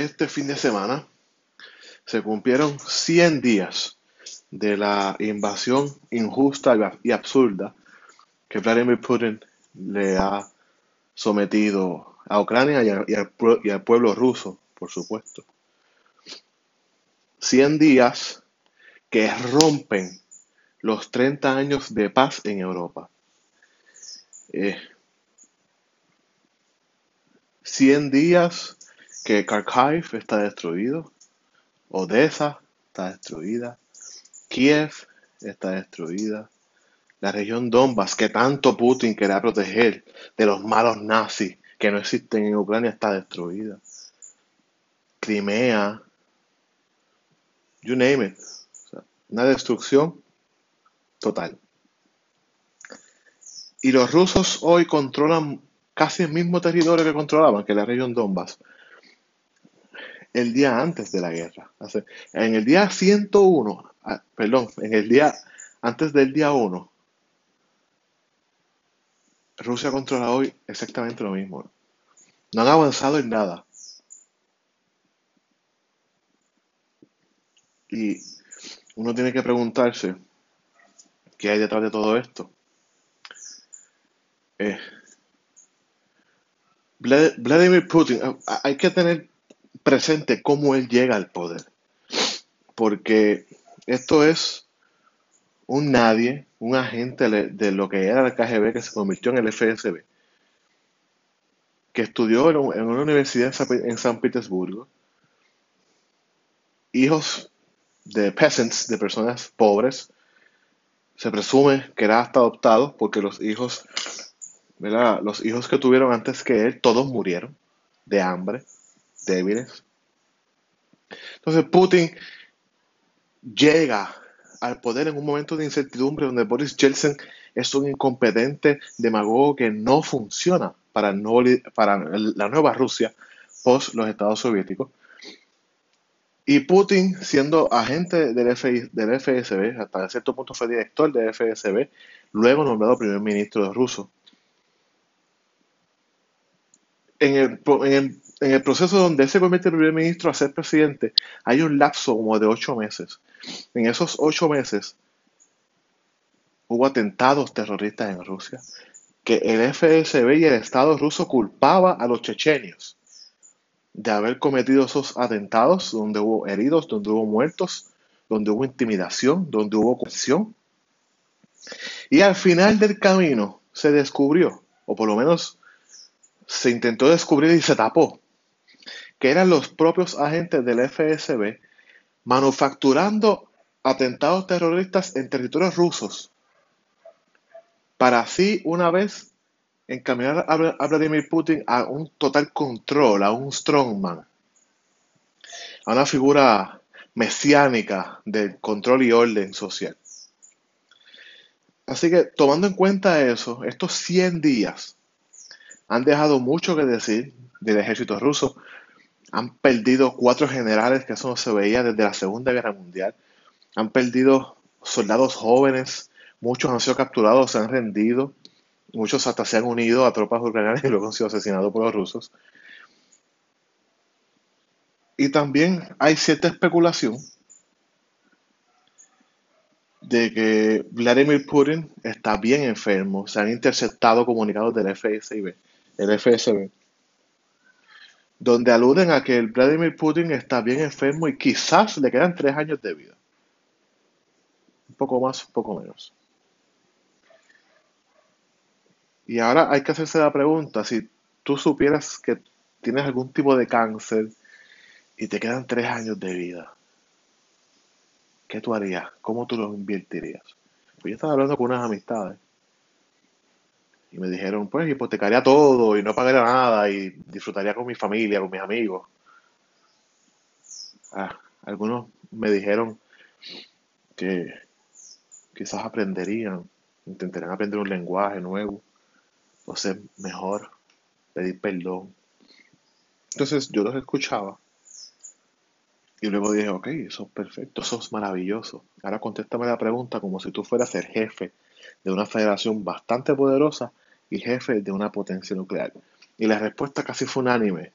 este fin de semana se cumplieron 100 días de la invasión injusta y absurda que Vladimir Putin le ha sometido a Ucrania y, al, pueblo ruso, por supuesto. 100 días que rompen los 30 años de paz en Europa. 100 eh, días que Kharkiv está destruido, Odessa está destruida, Kiev está destruida, la región Donbass, que tanto Putin quería proteger de los malos nazis que no existen en Ucrania, está destruida. Crimea, you name it. una destrucción total. Y los rusos hoy controlan casi el mismo territorio que controlaban, que la región Donbass, el día antes de la guerra. En el día 101, ah, perdón, en el día antes del día 1, Rusia controla hoy exactamente lo mismo. No han avanzado en nada. Y uno tiene que preguntarse qué hay detrás de todo esto. Eh, Vladimir Putin, hay que tener presente cómo él llega al poder. Porque esto es un nadie, un agente de lo que era el KGB que se convirtió en el FSB, que estudió en una universidad en San Petersburgo, hijos de peasants, de personas pobres, se presume que era hasta adoptado porque los hijos, los hijos que tuvieron antes que él, todos murieron de hambre, débiles. Entonces Putin llega al poder en un momento de incertidumbre donde Boris Yeltsin es un incompetente demagogo que no funciona para, la nueva Rusia post los Estados Soviéticos. Y Putin, siendo agente del, FSB, hasta cierto punto fue director del FSB, luego nombrado primer ministro de ruso. En el, en el, proceso donde se convierte en primer ministro a ser presidente, hay un lapso como de ocho meses en esos ocho meses hubo atentados terroristas en Rusia, que el FSB y el Estado ruso culpaba a los chechenios de haber cometido esos atentados donde hubo heridos, donde hubo muertos, donde hubo intimidación, donde hubo coerción. Y al final del camino se descubrió, o por lo menos se intentó descubrir y se tapó, que eran los propios agentes del FSB manufacturando atentados terroristas en territorios rusos, para así una vez encaminar a Vladimir Putin a un total control, a un strongman, a una figura mesiánica de control y orden social. Así que tomando en cuenta eso, estos 100 días han dejado mucho que decir del ejército ruso, han perdido cuatro generales, que eso no se veía desde la Segunda Guerra Mundial. Han perdido soldados jóvenes, muchos han sido capturados, se han rendido, muchos hasta se han unido a tropas ucranianas y luego han sido asesinados por los rusos. Y también hay cierta especulación de que Vladimir Putin está bien enfermo. Se han interceptado comunicados del FSB, donde aluden a que el Vladimir Putin está bien enfermo y quizás le quedan tres años de vida. Un poco más, un poco menos. Y ahora hay que hacerse la pregunta, si tú supieras que tienes algún tipo de cáncer y te quedan tres años de vida, ¿qué tú harías? ¿Cómo tú lo invertirías? Pues yo estaba hablando con unas amistades y me dijeron, pues hipotecaría todo y no pagaría nada y disfrutaría con mi familia, con mis amigos. Ah, algunos me dijeron que quizás aprenderían, intentarían aprender un lenguaje nuevo, o ser mejor, pedir perdón. Entonces yo los escuchaba y luego dije, ok, eso es perfecto, eso es maravilloso. Ahora contéstame la pregunta como si tú fueras el jefe de una federación bastante poderosa y jefe de una potencia nuclear. Y la respuesta casi fue unánime.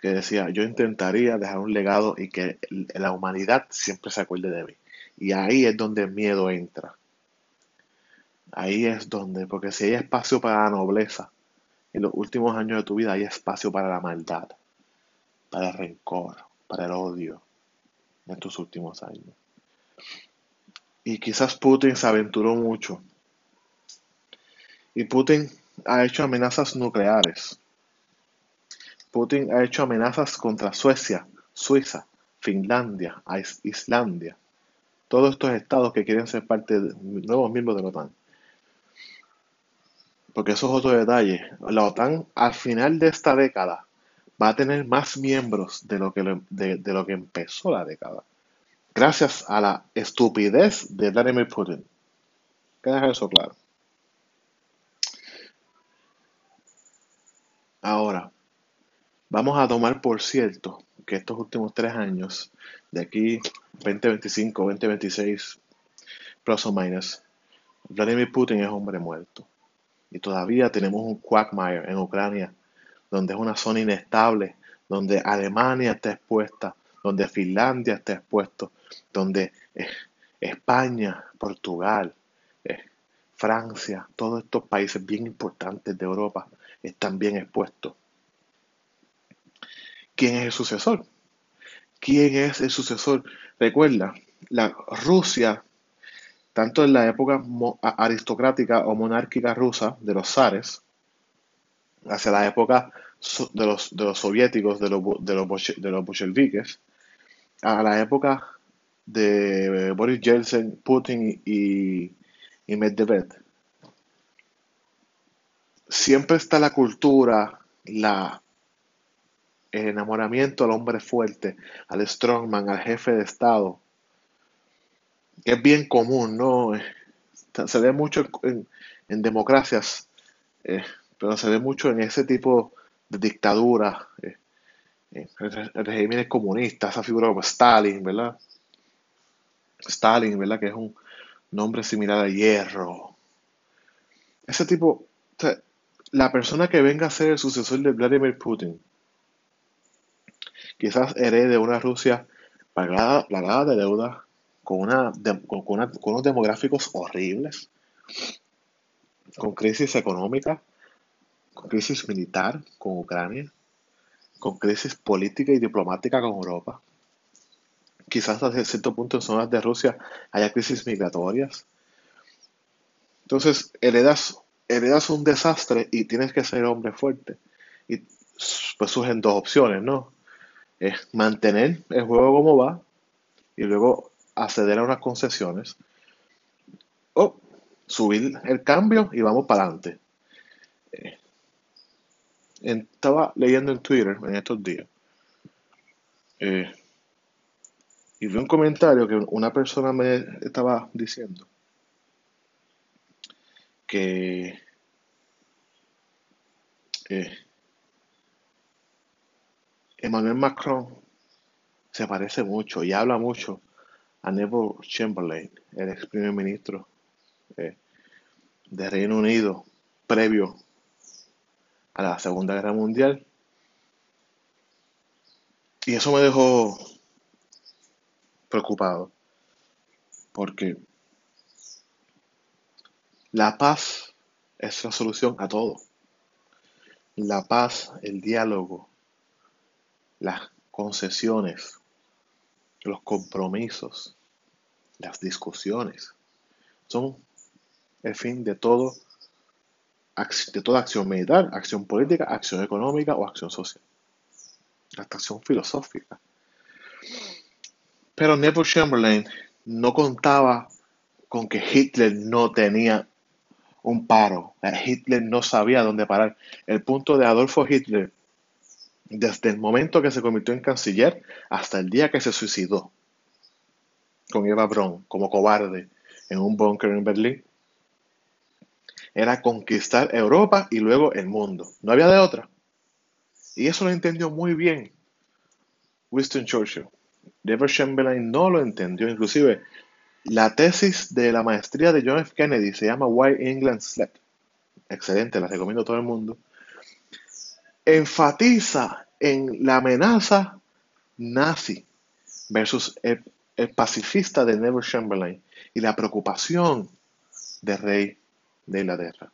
que decía, yo intentaría dejar un legado y que la humanidad siempre se acuerde de mí. Y ahí es donde el miedo entra. Ahí es donde, porque si hay espacio para la nobleza, en los últimos años de tu vida hay espacio para la maldad, para el rencor, para el odio, en tus últimos años. Y quizás Putin se aventuró mucho. Y Putin ha hecho amenazas nucleares. Putin ha hecho amenazas contra Suecia, Suiza, Finlandia, Islandia. Todos estos estados que quieren ser parte de nuevos miembros de la OTAN. Porque eso es otro detalle. La OTAN al final de esta década va a tener más miembros de lo que, que empezó la década. Gracias a la estupidez de Vladimir Putin. Queda eso claro. Ahora, vamos a tomar por cierto que estos últimos tres años, de aquí 2025, 2026, plus o menos, Vladimir Putin es hombre muerto. Y todavía tenemos un quagmire en Ucrania, donde es una zona inestable, donde Alemania está expuesta, donde Finlandia está expuesto, donde eh, España, Portugal, eh, Francia, todos estos países bien importantes de Europa están bien expuestos. ¿Quién es el sucesor? ¿Quién es el sucesor? Recuerda, la Rusia tanto en la época aristocrática o monárquica rusa de los zares, hacia la época de los, soviéticos, de los, de bolcheviques, a la época de Boris Yeltsin, Putin y, y Medvedev. Siempre está la cultura, la, el enamoramiento al hombre fuerte, al strongman, al jefe de Estado, es bien común, ¿no? Se ve mucho en, democracias, eh, pero se ve mucho en ese tipo de dictadura, eh, en regímenes comunistas, esa figura como Stalin, ¿verdad? Stalin, ¿verdad? Que es un nombre similar a hierro. Ese tipo, la persona que venga a ser el sucesor de Vladimir Putin, quizás herede una Rusia plagada, de deuda, con, una, con, unos demográficos horribles, con crisis económica, con crisis militar con Ucrania, con crisis política y diplomática con Europa. Quizás hasta cierto punto en zonas de Rusia haya crisis migratorias. Entonces, heredas, heredas un desastre y tienes que ser hombre fuerte. Y pues surgen dos opciones, ¿no? Es mantener el juego como va y luego acceder a unas concesiones o subir el cambio y vamos para adelante. Eh, estaba leyendo en Twitter en estos días eh, y vi un comentario que una persona me estaba diciendo que Emmanuel Macron se parece mucho y habla mucho a Neville Chamberlain, el ex primer ministro eh, de Reino Unido previo a la Segunda Guerra Mundial. Y eso me dejó preocupado, porque la paz es la solución a todo. La paz, el diálogo, las concesiones, los compromisos, las discusiones, son el fin de todo de toda acción militar, acción política, acción económica o acción social. Hasta acción filosófica. Pero Neville Chamberlain no contaba con que Hitler no tenía un paro. Hitler no sabía dónde parar. El punto de Adolfo Hitler desde el momento que se convirtió en canciller hasta el día que se suicidó con Eva Braun como cobarde en un búnker en Berlín, era conquistar Europa y luego el mundo. No había de otra. Y eso lo entendió muy bien Winston Churchill. Never Chamberlain no lo entendió. Inclusive, la tesis de la maestría de John F. Kennedy se llama Why England Slept. Excelente, la recomiendo a todo el mundo enfatiza en la amenaza nazi versus el, pacifista de Neville Chamberlain y la preocupación del rey de Inglaterra.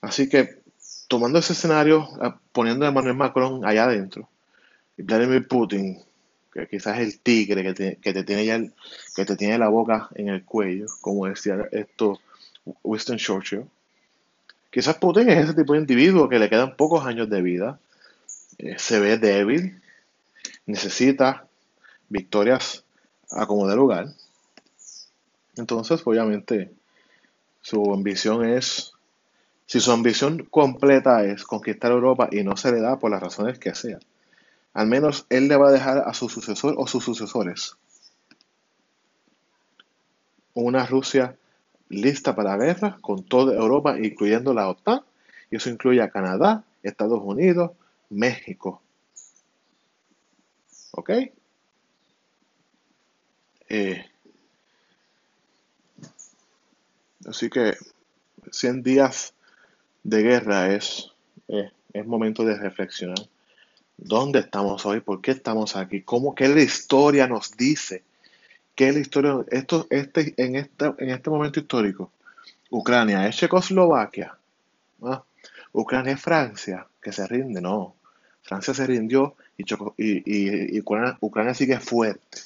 Así que, tomando ese escenario, poniendo a Emmanuel Macron allá adentro, y Vladimir Putin, que quizás el tigre que te, que te tiene ya que te tiene la boca en el cuello, como decía esto Winston Churchill, Quizás Putin es ese tipo de individuo que le quedan pocos años de vida, eh, se ve débil, necesita victorias a como de lugar. Entonces, obviamente, su ambición es, si su ambición completa es conquistar Europa y no se le da por las razones que sea, al menos él le va a dejar a su sucesor o sus sucesores una Rusia lista para la guerra con toda Europa, incluyendo la OTAN, y eso incluye a Canadá, Estados Unidos, México. ¿Ok? Eh, así que 100 días de guerra es, eh, es momento de reflexionar. ¿Dónde estamos hoy? ¿Por qué estamos aquí? ¿Cómo, ¿Qué la historia nos dice? ¿Qué la historia? Esto, este, en, este, en este momento histórico, Ucrania es Checoslovaquia, Ucrania es Francia, que se rinde, no. Francia se rindió y, y, Ucrania, sigue fuerte.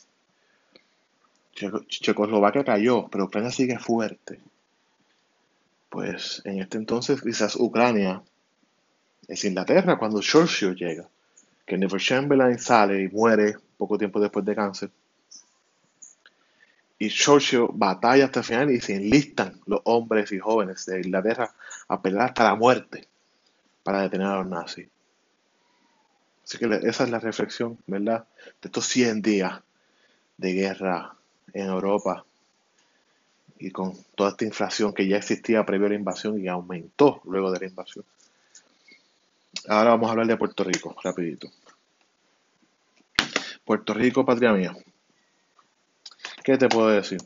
Checoslovaquia cayó, pero Ucrania sigue fuerte. Pues en este entonces quizás Ucrania es Inglaterra cuando Churchill llega, que Neville Chamberlain sale y muere poco tiempo después de cáncer y Churchill batalla hasta el final y se enlistan los hombres y jóvenes de Inglaterra a pelear hasta la muerte para detener a los nazis. Así que esa es la reflexión, ¿verdad? De estos 100 días de guerra en Europa y con toda esta inflación que ya existía previo a la invasión y aumentó luego de la invasión. Ahora vamos a hablar de Puerto Rico, rapidito. Puerto Rico, patria mía. ¿Qué te puedo decir?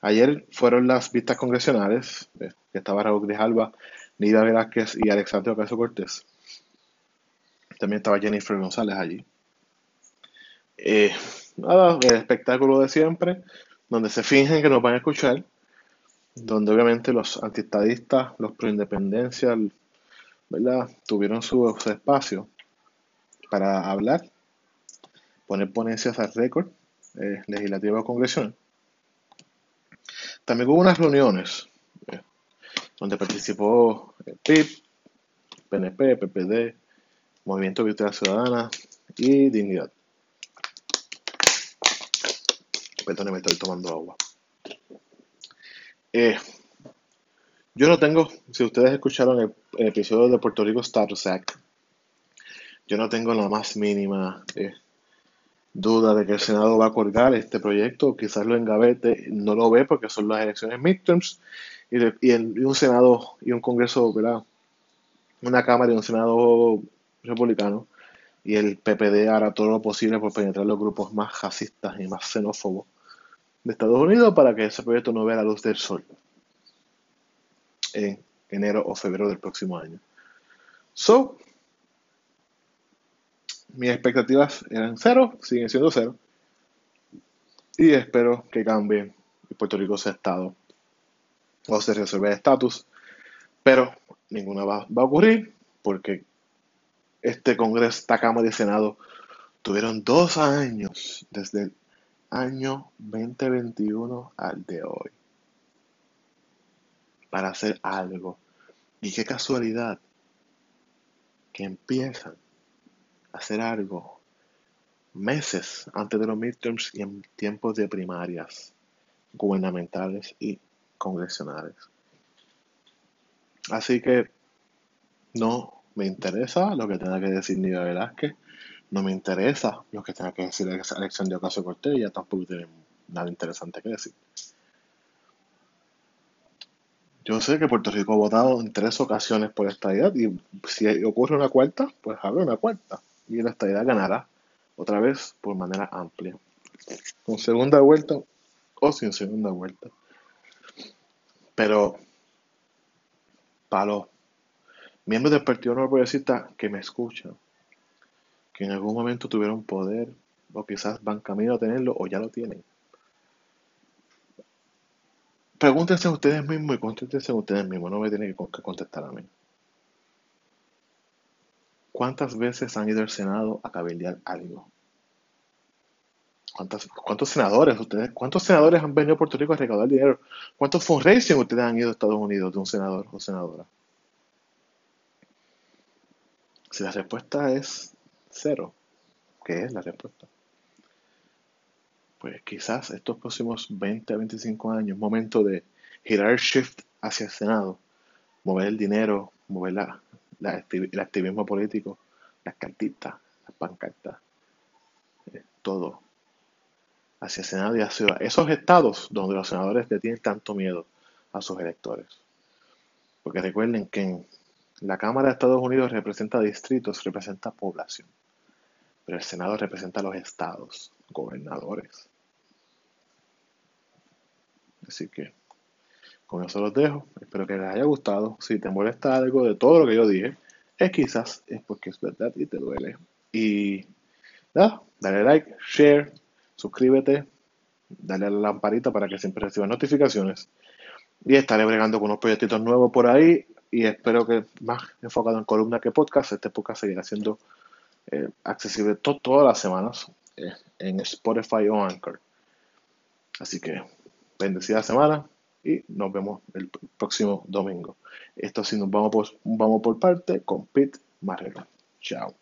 Ayer fueron las vistas congresionales, eh, que estaba Raúl Grijalba, Nida Velázquez y Alexandre Ocasio Cortés. También estaba Jennifer González allí. Eh, nada, el espectáculo de siempre, donde se fingen que nos van a escuchar, donde obviamente los antistadistas, los proindependencia, ¿verdad? Tuvieron su, su espacio para hablar, poner ponencias al récord eh, o congresional. También hubo unas reuniones eh, donde participó el PIB, PNP, PPD, Movimiento Victoria Ciudadana y Dignidad. Perdón, me estoy tomando agua. Eh, yo no tengo, si ustedes escucharon el, episodio de Puerto Rico Status Act, yo no tengo la más mínima eh, duda de que el Senado va a colgar este proyecto, quizás lo engavete, no lo ve porque son las elecciones midterms y, y, un Senado y un Congreso, ¿verdad? Una Cámara y un Senado republicano y el PPD hará todo lo posible por penetrar los grupos más racistas y más xenófobos de Estados Unidos para que ese proyecto no vea la luz del sol en enero o febrero del próximo año. So, mis expectativas eran cero, siguen siendo cero. Y espero que cambie y Puerto Rico sea Estado o se resuelva el estatus. Pero ninguna va, a ocurrir porque este Congreso, esta Cámara y Senado tuvieron dos años desde el año 2021 al de hoy para hacer algo. Y qué casualidad que empiezan hacer algo meses antes de los midterms y en tiempos de primarias gubernamentales y congresionales. Así que no me interesa lo que tenga que decir Nida Velázquez, no me interesa lo que tenga que decir Alexandria Ocasio Cortés, ya tampoco tiene nada interesante que decir. Yo sé que Puerto Rico ha votado en tres ocasiones por esta idea y si ocurre una cuarta, pues habrá una cuarta y la estadidad ganará otra vez por manera amplia. Con segunda vuelta o sin segunda vuelta. Pero para los miembros del Partido Nuevo Progresista que me escuchan, que en algún momento tuvieron poder, o quizás van camino a tenerlo, o ya lo tienen. Pregúntense ustedes mismos y contéstense ustedes mismos, no me tienen que contestar a mí. ¿Cuántas veces han ido al Senado a cabildear algo? ¿Cuántos senadores ustedes, cuántos senadores han venido a Puerto Rico a recaudar dinero? ¿Cuántos fundraising ustedes han ido a Estados Unidos de un senador o senadora? Si la respuesta es cero, ¿qué es la respuesta? Pues quizás estos próximos 20 a 25 años, momento de girar el shift hacia el Senado, mover el dinero, mover la, el activismo político, las cartitas, las pancartas, eh, todo hacia el Senado y hacia esos estados donde los senadores le tienen tanto miedo a sus electores. Porque recuerden que la Cámara de Estados Unidos representa distritos, representa población. Pero el Senado representa los estados, gobernadores. Así que con eso los dejo. Espero que les haya gustado. Si te molesta algo de todo lo que yo dije, es quizás es porque es verdad y te duele. Y nada, dale like, share, suscríbete, dale a la lamparita para que siempre recibas notificaciones. Y estaré bregando con unos proyectitos nuevos por ahí y espero que más enfocado en columna que podcast, este podcast seguirá siendo eh, accesible todas las semanas eh, en Spotify o Anchor. Así que bendecida semana y nos vemos el próximo domingo. Esto sí nos vamos por, vamos por parte con Pete Marrero. Chao.